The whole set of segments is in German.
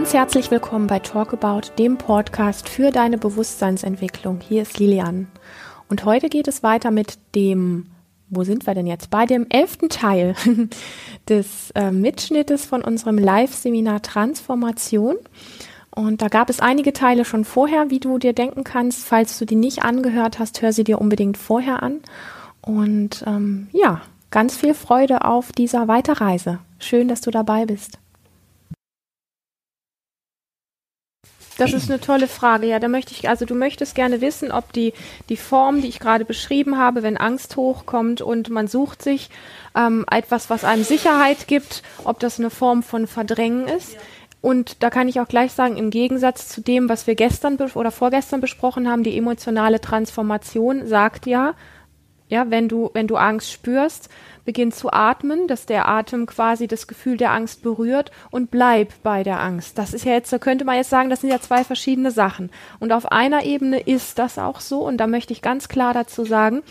Ganz herzlich willkommen bei Talkabout, dem Podcast für deine Bewusstseinsentwicklung. Hier ist Lilian. Und heute geht es weiter mit dem, wo sind wir denn jetzt? Bei dem elften Teil des äh, Mitschnittes von unserem Live-Seminar Transformation. Und da gab es einige Teile schon vorher, wie du dir denken kannst. Falls du die nicht angehört hast, hör sie dir unbedingt vorher an. Und ähm, ja, ganz viel Freude auf dieser Weiterreise. Schön, dass du dabei bist. Das ist eine tolle Frage. Ja, da möchte ich, also du möchtest gerne wissen, ob die, die Form, die ich gerade beschrieben habe, wenn Angst hochkommt und man sucht sich ähm, etwas, was einem Sicherheit gibt, ob das eine Form von Verdrängen ist. Und da kann ich auch gleich sagen, im Gegensatz zu dem, was wir gestern oder vorgestern besprochen haben, die emotionale Transformation sagt ja, ja, wenn du, wenn du Angst spürst, beginn zu atmen, dass der Atem quasi das Gefühl der Angst berührt und bleib bei der Angst. Das ist ja jetzt, da könnte man jetzt sagen, das sind ja zwei verschiedene Sachen. Und auf einer Ebene ist das auch so, und da möchte ich ganz klar dazu sagen,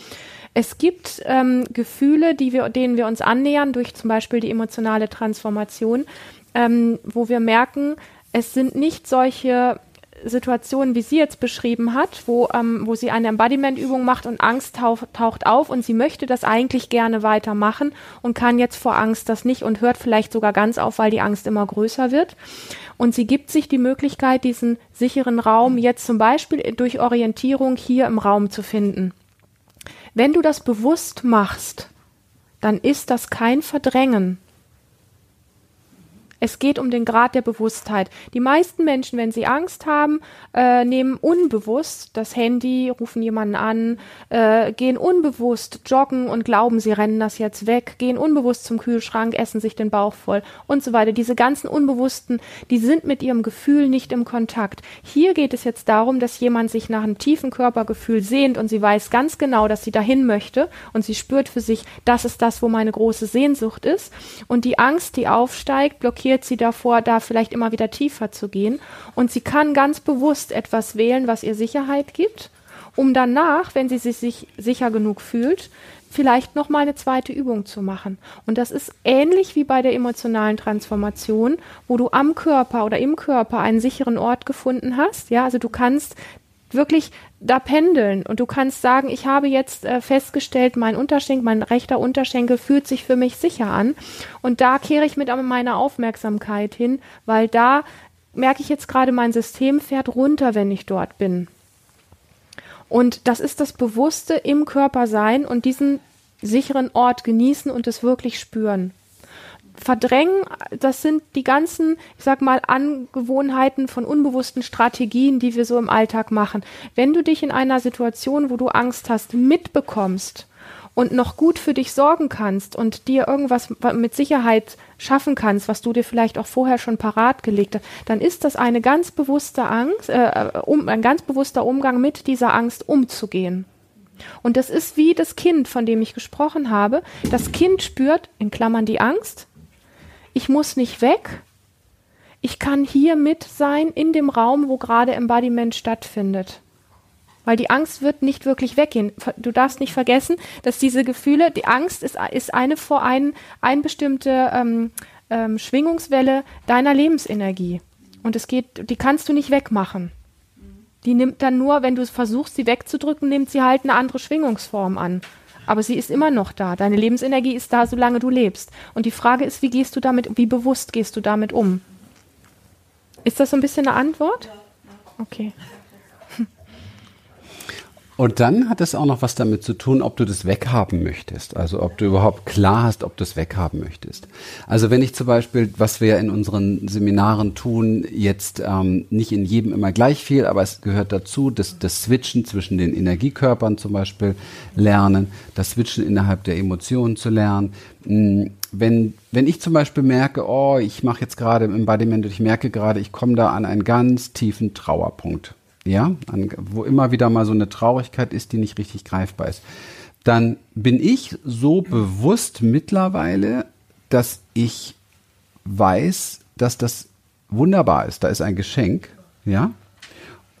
es gibt ähm, Gefühle, die wir, denen wir uns annähern durch zum Beispiel die emotionale Transformation, ähm, wo wir merken, es sind nicht solche Situationen, wie sie jetzt beschrieben hat, wo, ähm, wo sie eine Embodiment-Übung macht und Angst tauch, taucht auf und sie möchte das eigentlich gerne weitermachen und kann jetzt vor Angst das nicht und hört vielleicht sogar ganz auf, weil die Angst immer größer wird. Und sie gibt sich die Möglichkeit, diesen sicheren Raum jetzt zum Beispiel durch Orientierung hier im Raum zu finden. Wenn du das bewusst machst, dann ist das kein Verdrängen, es geht um den Grad der Bewusstheit. Die meisten Menschen, wenn sie Angst haben, äh, nehmen unbewusst das Handy, rufen jemanden an, äh, gehen unbewusst joggen und glauben, sie rennen das jetzt weg, gehen unbewusst zum Kühlschrank, essen sich den Bauch voll und so weiter. Diese ganzen Unbewussten, die sind mit ihrem Gefühl nicht im Kontakt. Hier geht es jetzt darum, dass jemand sich nach einem tiefen Körpergefühl sehnt und sie weiß ganz genau, dass sie dahin möchte und sie spürt für sich, das ist das, wo meine große Sehnsucht ist. Und die Angst, die aufsteigt, blockiert blockiert sie davor, da vielleicht immer wieder tiefer zu gehen. Und sie kann ganz bewusst etwas wählen, was ihr Sicherheit gibt, um danach, wenn sie sich sicher genug fühlt, vielleicht noch mal eine zweite Übung zu machen. Und das ist ähnlich wie bei der emotionalen Transformation, wo du am Körper oder im Körper einen sicheren Ort gefunden hast. Ja, also du kannst wirklich da pendeln. Und du kannst sagen, ich habe jetzt äh, festgestellt, mein Unterschenkel, mein rechter Unterschenkel fühlt sich für mich sicher an. Und da kehre ich mit meiner Aufmerksamkeit hin, weil da merke ich jetzt gerade, mein System fährt runter, wenn ich dort bin. Und das ist das Bewusste im Körper sein und diesen sicheren Ort genießen und es wirklich spüren verdrängen, das sind die ganzen, ich sag mal, Angewohnheiten von unbewussten Strategien, die wir so im Alltag machen. Wenn du dich in einer Situation, wo du Angst hast, mitbekommst und noch gut für dich sorgen kannst und dir irgendwas mit Sicherheit schaffen kannst, was du dir vielleicht auch vorher schon parat gelegt hast, dann ist das eine ganz bewusste Angst, äh, um, ein ganz bewusster Umgang mit dieser Angst umzugehen. Und das ist wie das Kind, von dem ich gesprochen habe. Das Kind spürt, in Klammern die Angst, ich muss nicht weg. Ich kann hier mit sein in dem Raum, wo gerade Embodiment stattfindet. Weil die Angst wird nicht wirklich weggehen. Du darfst nicht vergessen, dass diese Gefühle, die Angst ist, ist eine vor ein, ein bestimmte ähm, ähm, Schwingungswelle deiner Lebensenergie. Und es geht, die kannst du nicht wegmachen. Die nimmt dann nur, wenn du versuchst, sie wegzudrücken, nimmt sie halt eine andere Schwingungsform an aber sie ist immer noch da. Deine Lebensenergie ist da, solange du lebst. Und die Frage ist, wie gehst du damit, wie bewusst gehst du damit um? Ist das so ein bisschen eine Antwort? Okay. Und dann hat es auch noch was damit zu tun, ob du das weghaben möchtest. Also ob du überhaupt klar hast, ob du es weghaben möchtest. Also wenn ich zum Beispiel, was wir in unseren Seminaren tun, jetzt ähm, nicht in jedem immer gleich viel, aber es gehört dazu, das, das Switchen zwischen den Energiekörpern zum Beispiel lernen, das Switchen innerhalb der Emotionen zu lernen. Hm, wenn, wenn ich zum Beispiel merke, oh, ich mache jetzt gerade im Embodiment ich merke gerade, ich komme da an einen ganz tiefen Trauerpunkt ja, an, wo immer wieder mal so eine Traurigkeit ist, die nicht richtig greifbar ist, dann bin ich so bewusst mittlerweile, dass ich weiß, dass das wunderbar ist. Da ist ein Geschenk, ja,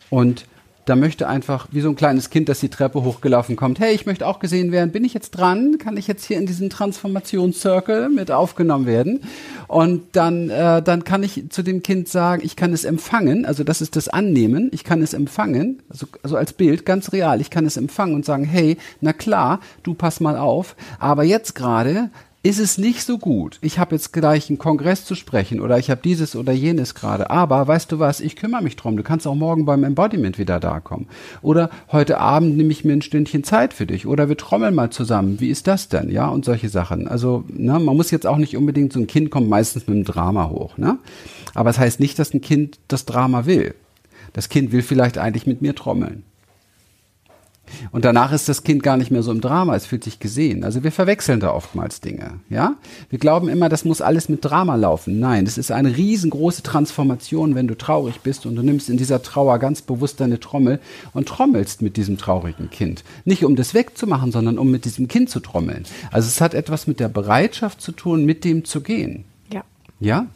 und da möchte einfach, wie so ein kleines Kind, das die Treppe hochgelaufen kommt, hey, ich möchte auch gesehen werden, bin ich jetzt dran? Kann ich jetzt hier in diesen Transformationscircle mit aufgenommen werden? Und dann, äh, dann kann ich zu dem Kind sagen, ich kann es empfangen, also das ist das Annehmen, ich kann es empfangen, also, also als Bild, ganz real, ich kann es empfangen und sagen, hey, na klar, du pass mal auf, aber jetzt gerade ist es nicht so gut. Ich habe jetzt gleich einen Kongress zu sprechen oder ich habe dieses oder jenes gerade. Aber weißt du was, ich kümmere mich drum. Du kannst auch morgen beim Embodiment wieder da kommen. Oder heute Abend nehme ich mir ein Stündchen Zeit für dich. Oder wir trommeln mal zusammen. Wie ist das denn? Ja, und solche Sachen. Also, ne, man muss jetzt auch nicht unbedingt, so ein Kind kommt meistens mit einem Drama hoch. Ne? Aber es das heißt nicht, dass ein Kind das Drama will. Das Kind will vielleicht eigentlich mit mir trommeln. Und danach ist das Kind gar nicht mehr so im Drama, es fühlt sich gesehen. Also wir verwechseln da oftmals Dinge, ja? Wir glauben immer, das muss alles mit Drama laufen. Nein, das ist eine riesengroße Transformation, wenn du traurig bist und du nimmst in dieser Trauer ganz bewusst deine Trommel und trommelst mit diesem traurigen Kind. Nicht um das wegzumachen, sondern um mit diesem Kind zu trommeln. Also es hat etwas mit der Bereitschaft zu tun, mit dem zu gehen. Ja.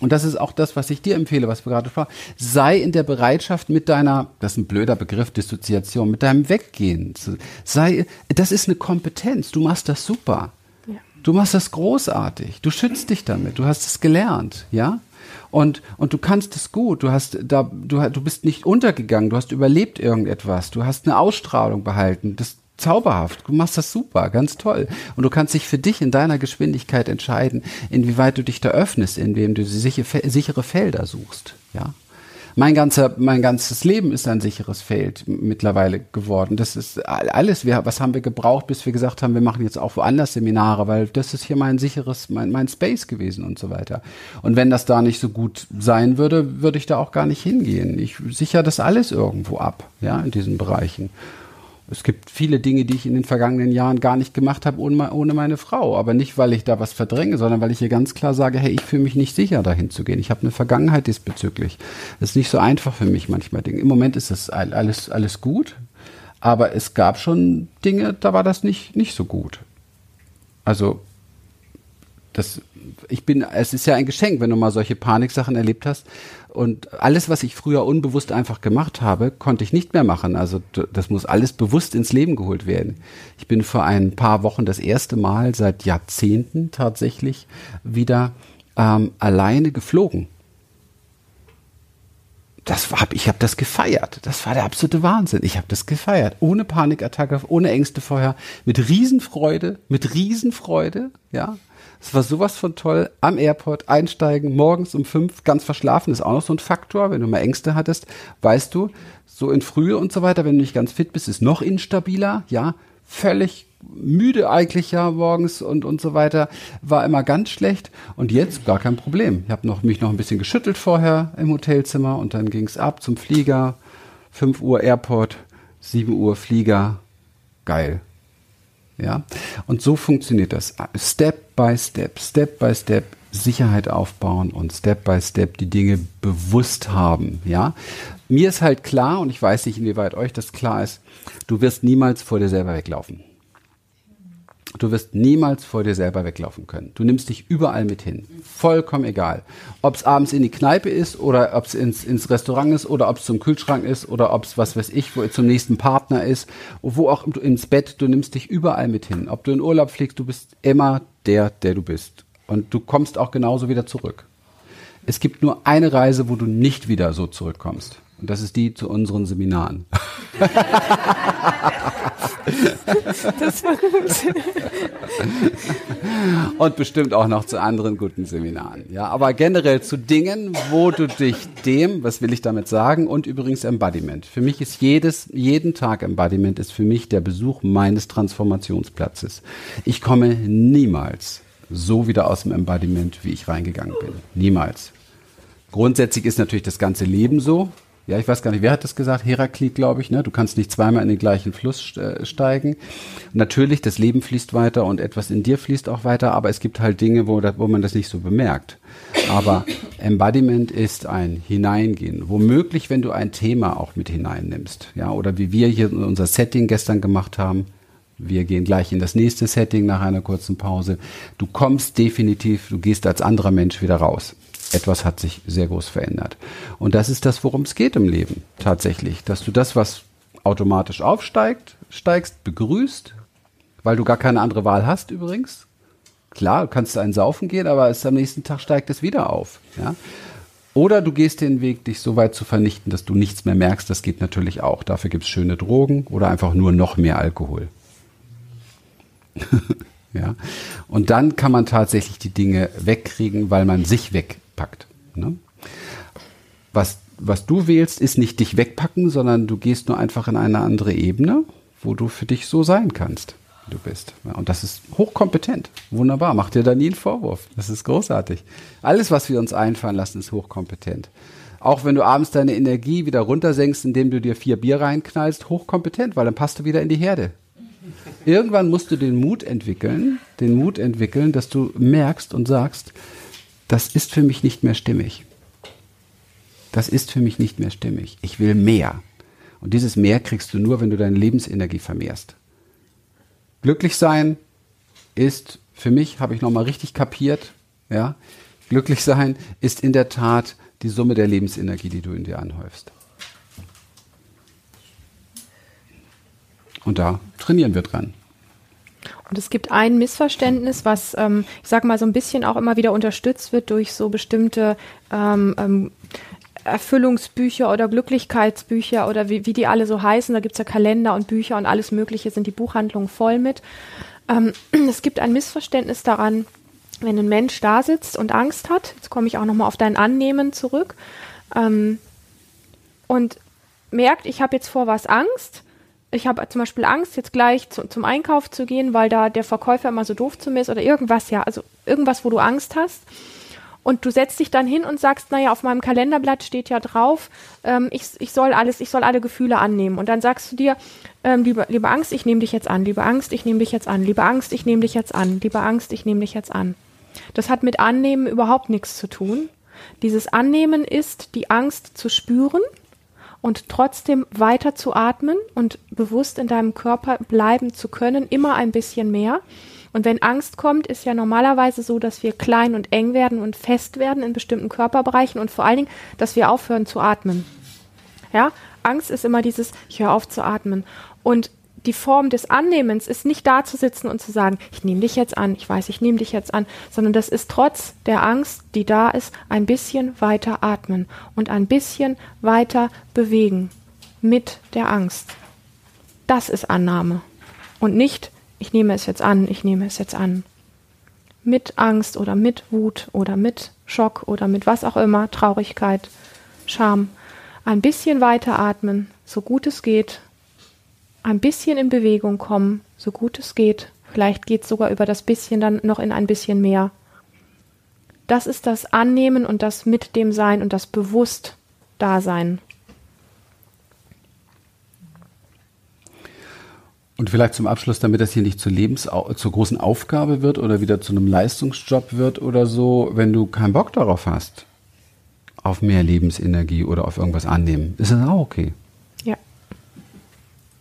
Und das ist auch das, was ich dir empfehle, was wir gerade sprachen. Sei in der Bereitschaft mit deiner, das ist ein blöder Begriff, Dissoziation, mit deinem Weggehen. Sei, das ist eine Kompetenz. Du machst das super. Ja. Du machst das großartig. Du schützt dich damit. Du hast es gelernt, ja? Und, und du kannst es gut. Du hast da, du, du bist nicht untergegangen. Du hast überlebt irgendetwas. Du hast eine Ausstrahlung behalten. Das, zauberhaft. Du machst das super, ganz toll. Und du kannst dich für dich in deiner Geschwindigkeit entscheiden, inwieweit du dich da öffnest, indem du sichere Felder suchst. Ja. Mein ganzer, mein ganzes Leben ist ein sicheres Feld mittlerweile geworden. Das ist alles. Was haben wir gebraucht, bis wir gesagt haben, wir machen jetzt auch woanders Seminare, weil das ist hier mein sicheres, mein, mein Space gewesen und so weiter. Und wenn das da nicht so gut sein würde, würde ich da auch gar nicht hingehen. Ich sichere das alles irgendwo ab, ja, in diesen Bereichen. Es gibt viele Dinge, die ich in den vergangenen Jahren gar nicht gemacht habe ohne, ohne meine Frau. Aber nicht, weil ich da was verdränge, sondern weil ich hier ganz klar sage, hey, ich fühle mich nicht sicher, dahin zu gehen. Ich habe eine Vergangenheit diesbezüglich. Es ist nicht so einfach für mich manchmal. Im Moment ist es alles, alles gut. Aber es gab schon Dinge, da war das nicht, nicht so gut. Also, das, ich bin, es ist ja ein Geschenk, wenn du mal solche Paniksachen erlebt hast. Und alles, was ich früher unbewusst einfach gemacht habe, konnte ich nicht mehr machen. Also das muss alles bewusst ins Leben geholt werden. Ich bin vor ein paar Wochen das erste Mal seit Jahrzehnten tatsächlich wieder ähm, alleine geflogen. Das war, ich habe das gefeiert. Das war der absolute Wahnsinn. Ich habe das gefeiert. Ohne Panikattacke, ohne Ängste vorher, mit Riesenfreude, mit Riesenfreude, ja. Es war sowas von toll. Am Airport einsteigen, morgens um fünf, ganz verschlafen, ist auch noch so ein Faktor. Wenn du mal Ängste hattest, weißt du, so in Frühe und so weiter, wenn du nicht ganz fit bist, ist noch instabiler, ja. Völlig müde eigentlich ja morgens und und so weiter war immer ganz schlecht und jetzt gar kein Problem. Ich habe noch mich noch ein bisschen geschüttelt vorher im Hotelzimmer und dann ging es ab zum Flieger. 5 Uhr Airport, 7 Uhr Flieger. Geil. Ja? Und so funktioniert das. Step by Step, Step by Step Sicherheit aufbauen und Step by Step die Dinge bewusst haben. Ja? Mir ist halt klar, und ich weiß nicht, inwieweit euch das klar ist, du wirst niemals vor dir selber weglaufen. Du wirst niemals vor dir selber weglaufen können. Du nimmst dich überall mit hin. Vollkommen egal. Ob es abends in die Kneipe ist oder ob es ins, ins Restaurant ist oder ob es zum Kühlschrank ist oder ob es, was weiß ich, wo zum nächsten Partner ist, wo auch ins Bett, du nimmst dich überall mit hin. Ob du in Urlaub fliegst, du bist immer der, der du bist. Und du kommst auch genauso wieder zurück. Es gibt nur eine Reise, wo du nicht wieder so zurückkommst. Und das ist die zu unseren Seminaren. das war gut. Und bestimmt auch noch zu anderen guten Seminaren. Ja, aber generell zu Dingen, wo du dich dem, was will ich damit sagen? Und übrigens Embodiment. Für mich ist jedes, jeden Tag Embodiment ist für mich der Besuch meines Transformationsplatzes. Ich komme niemals so wieder aus dem Embodiment, wie ich reingegangen bin. Niemals. Grundsätzlich ist natürlich das ganze Leben so ja, ich weiß gar nicht, wer hat das gesagt? Heraklit, glaube ich, ne? Du kannst nicht zweimal in den gleichen Fluss äh, steigen. Natürlich, das Leben fließt weiter und etwas in dir fließt auch weiter, aber es gibt halt Dinge, wo, wo man das nicht so bemerkt. Aber Embodiment ist ein Hineingehen. Womöglich, wenn du ein Thema auch mit hineinnimmst, ja, oder wie wir hier unser Setting gestern gemacht haben. Wir gehen gleich in das nächste Setting nach einer kurzen Pause. Du kommst definitiv, du gehst als anderer Mensch wieder raus. Etwas hat sich sehr groß verändert. Und das ist das, worum es geht im Leben tatsächlich, dass du das, was automatisch aufsteigt, steigst, begrüßt, weil du gar keine andere Wahl hast übrigens. Klar, du kannst einen saufen gehen, aber es am nächsten Tag steigt es wieder auf. Ja? Oder du gehst den Weg, dich so weit zu vernichten, dass du nichts mehr merkst. Das geht natürlich auch. Dafür gibt es schöne Drogen oder einfach nur noch mehr Alkohol. ja. Und dann kann man tatsächlich die Dinge wegkriegen, weil man sich wegpackt. Ne? Was, was du wählst, ist nicht dich wegpacken, sondern du gehst nur einfach in eine andere Ebene, wo du für dich so sein kannst du bist. Ja, und das ist hochkompetent. Wunderbar. Mach dir da nie einen Vorwurf. Das ist großartig. Alles, was wir uns einfallen lassen, ist hochkompetent. Auch wenn du abends deine Energie wieder runtersenkst, indem du dir vier Bier reinknallst, hochkompetent, weil dann passt du wieder in die Herde. Irgendwann musst du den Mut entwickeln, den Mut entwickeln, dass du merkst und sagst, das ist für mich nicht mehr stimmig. Das ist für mich nicht mehr stimmig. Ich will mehr. Und dieses Mehr kriegst du nur, wenn du deine Lebensenergie vermehrst. Glücklich sein ist für mich, habe ich nochmal richtig kapiert, ja, glücklich sein ist in der Tat die Summe der Lebensenergie, die du in dir anhäufst. Und da trainieren wir dran. Und es gibt ein Missverständnis, was, ähm, ich sage mal, so ein bisschen auch immer wieder unterstützt wird durch so bestimmte ähm, ähm, Erfüllungsbücher oder Glücklichkeitsbücher oder wie, wie die alle so heißen. Da gibt es ja Kalender und Bücher und alles Mögliche, sind die Buchhandlungen voll mit. Ähm, es gibt ein Missverständnis daran, wenn ein Mensch da sitzt und Angst hat, jetzt komme ich auch nochmal auf dein Annehmen zurück, ähm, und merkt, ich habe jetzt vor was Angst. Ich habe zum Beispiel Angst, jetzt gleich zu, zum Einkauf zu gehen, weil da der Verkäufer immer so doof zu mir ist oder irgendwas, ja, also irgendwas, wo du Angst hast und du setzt dich dann hin und sagst, naja, auf meinem Kalenderblatt steht ja drauf, ähm, ich, ich soll alles, ich soll alle Gefühle annehmen. Und dann sagst du dir, ähm, liebe, liebe Angst, ich nehme dich jetzt an, liebe Angst, ich nehme dich jetzt an, liebe Angst, ich nehme dich jetzt an, liebe Angst, ich nehme dich jetzt an. Das hat mit Annehmen überhaupt nichts zu tun. Dieses Annehmen ist, die Angst zu spüren und trotzdem weiter zu atmen und bewusst in deinem Körper bleiben zu können, immer ein bisschen mehr. Und wenn Angst kommt, ist ja normalerweise so, dass wir klein und eng werden und fest werden in bestimmten Körperbereichen und vor allen Dingen, dass wir aufhören zu atmen. Ja, Angst ist immer dieses, ich höre auf zu atmen. Und die Form des Annehmens ist nicht da zu sitzen und zu sagen, ich nehme dich jetzt an, ich weiß, ich nehme dich jetzt an, sondern das ist trotz der Angst, die da ist, ein bisschen weiter atmen und ein bisschen weiter bewegen mit der Angst. Das ist Annahme und nicht ich nehme es jetzt an, ich nehme es jetzt an. Mit Angst oder mit Wut oder mit Schock oder mit was auch immer, Traurigkeit, Scham. Ein bisschen weiter atmen, so gut es geht. Ein bisschen in Bewegung kommen, so gut es geht. Vielleicht geht es sogar über das bisschen dann noch in ein bisschen mehr. Das ist das Annehmen und das mit dem Sein und das bewusst Dasein. Und vielleicht zum Abschluss, damit das hier nicht zur Lebens zur großen Aufgabe wird oder wieder zu einem Leistungsjob wird oder so, wenn du keinen Bock darauf hast, auf mehr Lebensenergie oder auf irgendwas annehmen, ist das auch okay.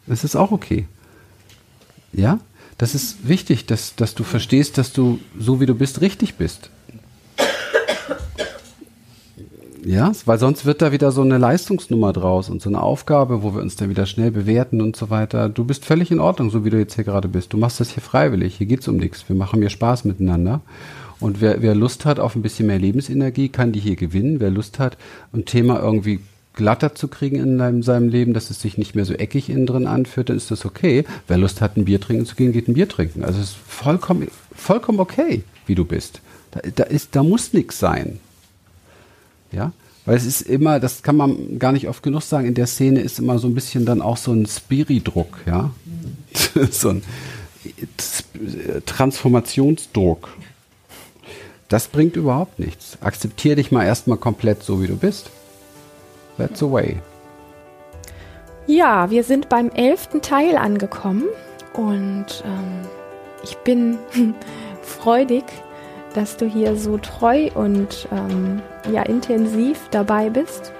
Es ist auch okay. Ja? Das ist wichtig, dass, dass du verstehst, dass du so wie du bist richtig bist. Ja, weil sonst wird da wieder so eine Leistungsnummer draus und so eine Aufgabe, wo wir uns dann wieder schnell bewerten und so weiter. Du bist völlig in Ordnung, so wie du jetzt hier gerade bist. Du machst das hier freiwillig. Hier geht's um nichts. Wir machen hier Spaß miteinander. Und wer, wer Lust hat auf ein bisschen mehr Lebensenergie, kann die hier gewinnen. Wer Lust hat, ein Thema irgendwie glatter zu kriegen in seinem Leben, dass es sich nicht mehr so eckig innen drin anfühlt, dann ist das okay. Wer Lust hat, ein Bier trinken zu gehen, geht ein Bier trinken. Also es ist vollkommen, vollkommen okay, wie du bist. Da, da, ist, da muss nichts sein. Ja, weil es ist immer, das kann man gar nicht oft genug sagen, in der Szene ist immer so ein bisschen dann auch so ein Spiridruck, ja. so ein Transformationsdruck. Das bringt überhaupt nichts. Akzeptiere dich mal erstmal komplett so, wie du bist. That's the way. Ja, wir sind beim elften Teil angekommen und ähm, ich bin freudig, dass du hier so treu und ähm, ja intensiv dabei bist.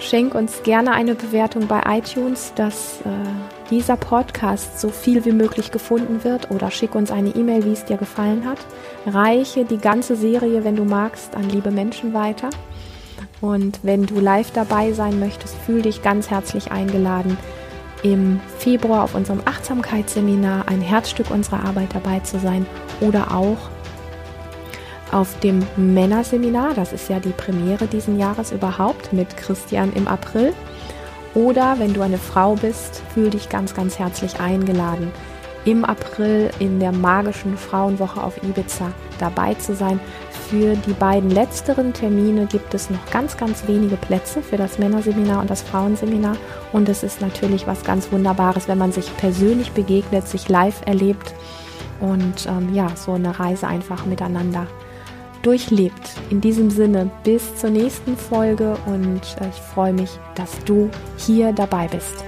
Schenk uns gerne eine Bewertung bei iTunes, das äh, dieser Podcast so viel wie möglich gefunden wird oder schick uns eine E-Mail, wie es dir gefallen hat. Reiche die ganze Serie, wenn du magst, an liebe Menschen weiter. Und wenn du live dabei sein möchtest, fühl dich ganz herzlich eingeladen, im Februar auf unserem Achtsamkeitsseminar ein Herzstück unserer Arbeit dabei zu sein oder auch auf dem Männerseminar, das ist ja die Premiere diesen Jahres überhaupt mit Christian im April. Oder wenn du eine Frau bist, fühl dich ganz, ganz herzlich eingeladen, im April in der magischen Frauenwoche auf Ibiza dabei zu sein. Für die beiden letzteren Termine gibt es noch ganz, ganz wenige Plätze für das Männerseminar und das Frauenseminar. Und es ist natürlich was ganz Wunderbares, wenn man sich persönlich begegnet, sich live erlebt und ähm, ja, so eine Reise einfach miteinander durchlebt. In diesem Sinne, bis zur nächsten Folge und äh, ich freue mich, dass du hier dabei bist.